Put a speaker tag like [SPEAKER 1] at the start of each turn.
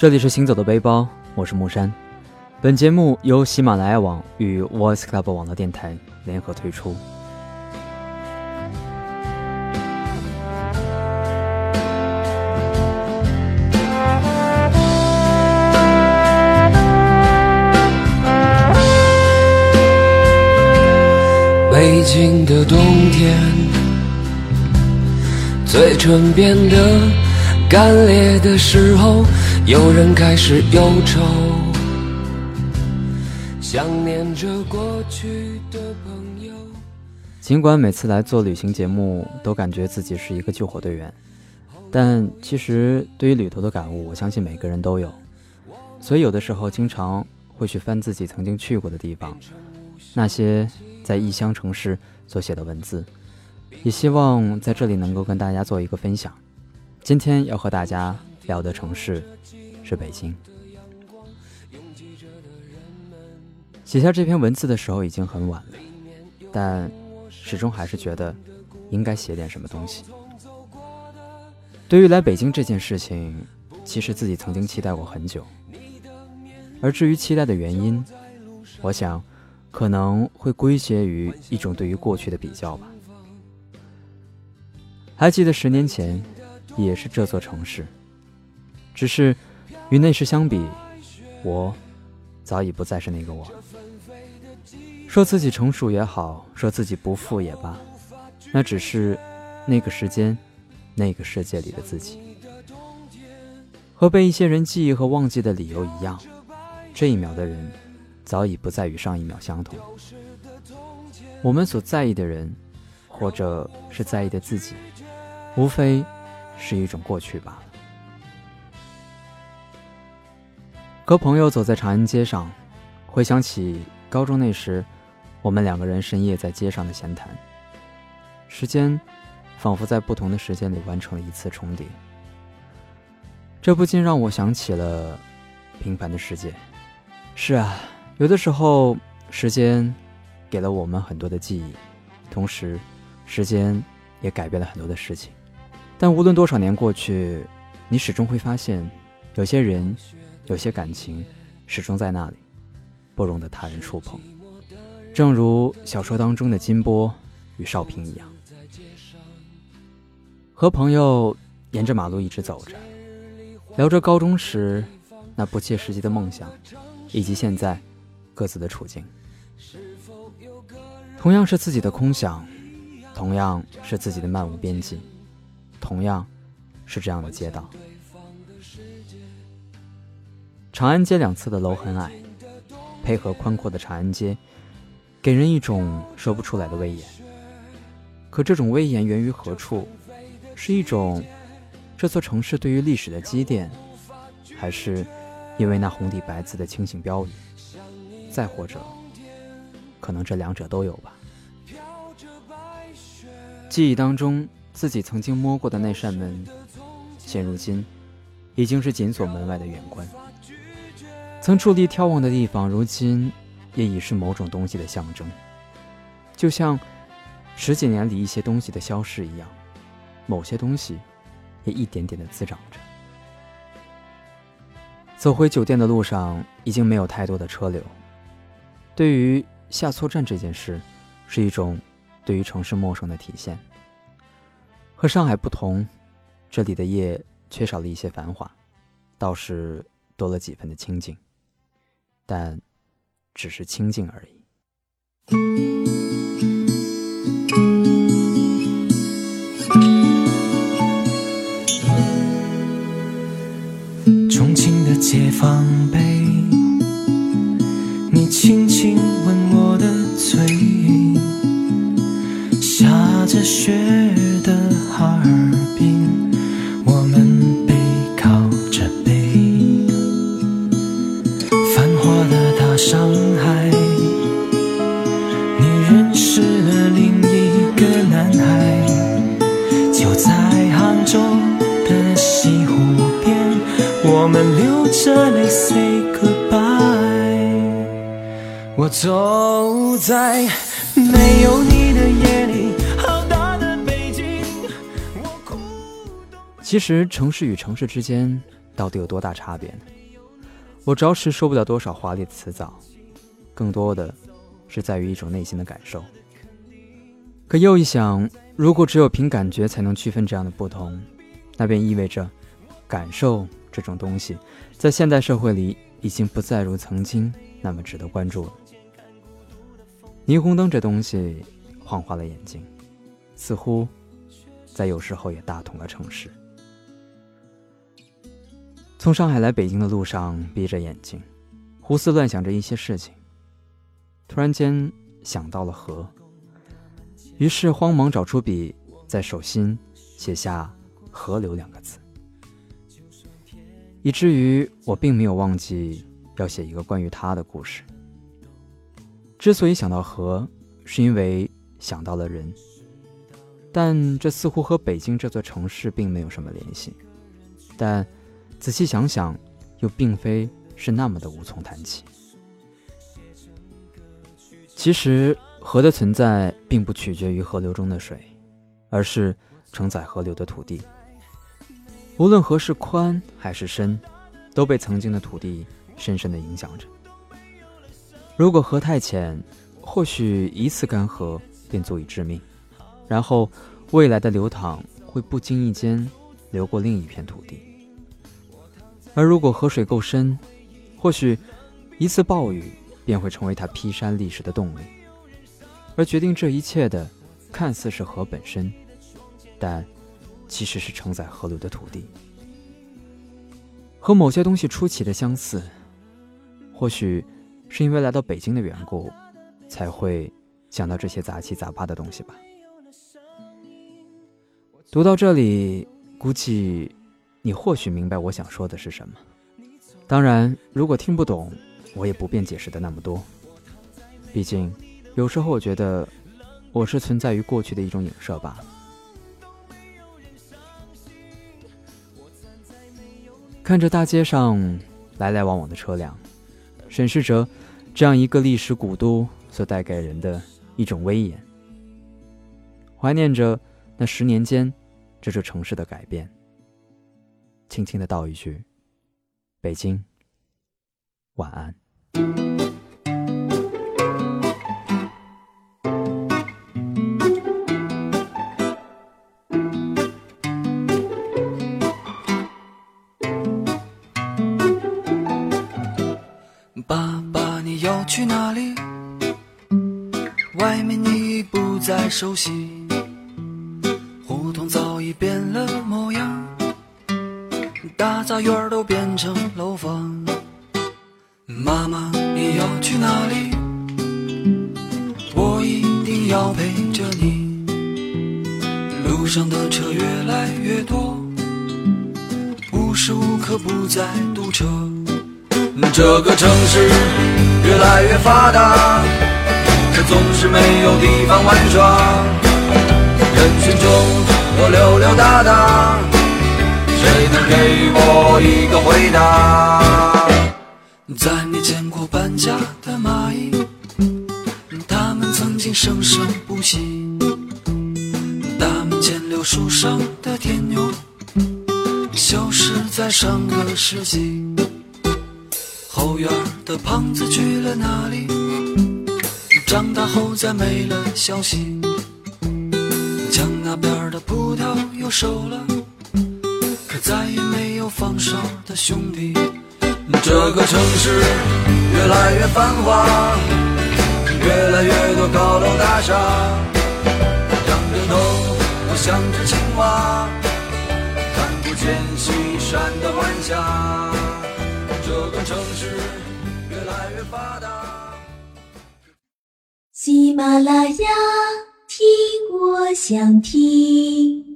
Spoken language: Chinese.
[SPEAKER 1] 这里是行走的背包，我是木山。本节目由喜马拉雅网与 Voice Club 网络电台联合推出。
[SPEAKER 2] 北京的冬天，嘴唇变得干裂的时候，有人开始忧愁，想念着过去的朋友。
[SPEAKER 1] 尽管每次来做旅行节目，都感觉自己是一个救火队员，但其实对于旅途的感悟，我相信每个人都有。所以有的时候，经常会去翻自己曾经去过的地方，那些。在异乡城市所写的文字，也希望在这里能够跟大家做一个分享。今天要和大家聊的城市是北京。写下这篇文字的时候已经很晚了，但始终还是觉得应该写点什么东西。对于来北京这件事情，其实自己曾经期待过很久，而至于期待的原因，我想。可能会归结于一种对于过去的比较吧。还记得十年前，也是这座城市，只是与那时相比，我早已不再是那个我。说自己成熟也好，说自己不富也罢，那只是那个时间、那个世界里的自己。和被一些人记忆和忘记的理由一样，这一秒的人。早已不再与上一秒相同。我们所在意的人，或者是在意的自己，无非是一种过去罢了。和朋友走在长安街上，回想起高中那时，我们两个人深夜在街上的闲谈。时间仿佛在不同的时间里完成了一次重叠，这不禁让我想起了平凡的世界。是啊。有的时候，时间给了我们很多的记忆，同时，时间也改变了很多的事情。但无论多少年过去，你始终会发现，有些人，有些感情，始终在那里，不容得他人触碰。正如小说当中的金波与少平一样，和朋友沿着马路一直走着，聊着高中时那不切实际的梦想，以及现在。各自的处境，同样是自己的空想，同样是自己的漫无边际，同样是这样的街道。长安街两侧的楼很矮，配合宽阔的长安街，给人一种说不出来的威严。可这种威严源于何处？是一种这座城市对于历史的积淀，还是因为那红底白字的清醒标语？再或者，可能这两者都有吧。记忆当中自己曾经摸过的那扇门，现如今已经是紧锁门外的远观。曾伫立眺望的地方，如今也已是某种东西的象征。就像十几年里一些东西的消失一样，某些东西也一点点的滋长着。走回酒店的路上，已经没有太多的车流。对于下错站这件事，是一种对于城市陌生的体现。和上海不同，这里的夜缺少了一些繁华，倒是多了几分的清静，但只是清静而已。
[SPEAKER 2] 重庆的解放碑。你轻轻吻我的嘴，下着雪走在没有你的夜里，好大的北京。
[SPEAKER 1] 其实城市与城市之间到底有多大差别呢？我着实说不了多少华丽的辞藻，更多的是在于一种内心的感受。可又一想，如果只有凭感觉才能区分这样的不同，那便意味着，感受这种东西，在现代社会里已经不再如曾经那么值得关注了。霓虹灯这东西，晃花了眼睛，似乎在有时候也大同了城市。从上海来北京的路上，闭着眼睛，胡思乱想着一些事情。突然间想到了河，于是慌忙找出笔，在手心写下“河流”两个字，以至于我并没有忘记要写一个关于他的故事。之所以想到河，是因为想到了人，但这似乎和北京这座城市并没有什么联系。但仔细想想，又并非是那么的无从谈起。其实，河的存在并不取决于河流中的水，而是承载河流的土地。无论河是宽还是深，都被曾经的土地深深的影响着。如果河太浅，或许一次干涸便足以致命，然后未来的流淌会不经意间流过另一片土地。而如果河水够深，或许一次暴雨便会成为它劈山立石的动力。而决定这一切的，看似是河本身，但其实是承载河流的土地。和某些东西出奇的相似，或许是因为来到北京的缘故，才会想到这些杂七杂八的东西吧。读到这里，估计。你或许明白我想说的是什么，当然，如果听不懂，我也不便解释的那么多。毕竟，有时候我觉得我是存在于过去的一种影射吧。看着大街上来来往往的车辆，审视着这样一个历史古都所带给人的一种威严，怀念着那十年间这座城市的改变。轻轻的道一句：“北京，晚安。”
[SPEAKER 3] 去哪里？外面你已不再熟悉，胡同早已变了模样。大杂院都变成楼房。妈妈，你要去哪里？我一定要陪着你。路上的车越来越多，无时无刻不在堵车。这个城市越来越发达，可总是没有地方玩耍。人群中我溜溜达达。谁能给我一个回答？在你见过搬家的蚂蚁，它们曾经生生不息；大门前柳树上的天牛，消失在上个世纪。后院的胖子去了哪里？长大后再没了消息。墙那边的葡萄又熟了。可再也没有放手的兄弟。这个城市越来越繁华，越来越多高楼大厦，仰着头我像只青蛙，看不见西山的晚霞。发达。
[SPEAKER 4] 喜马拉雅，听我想听。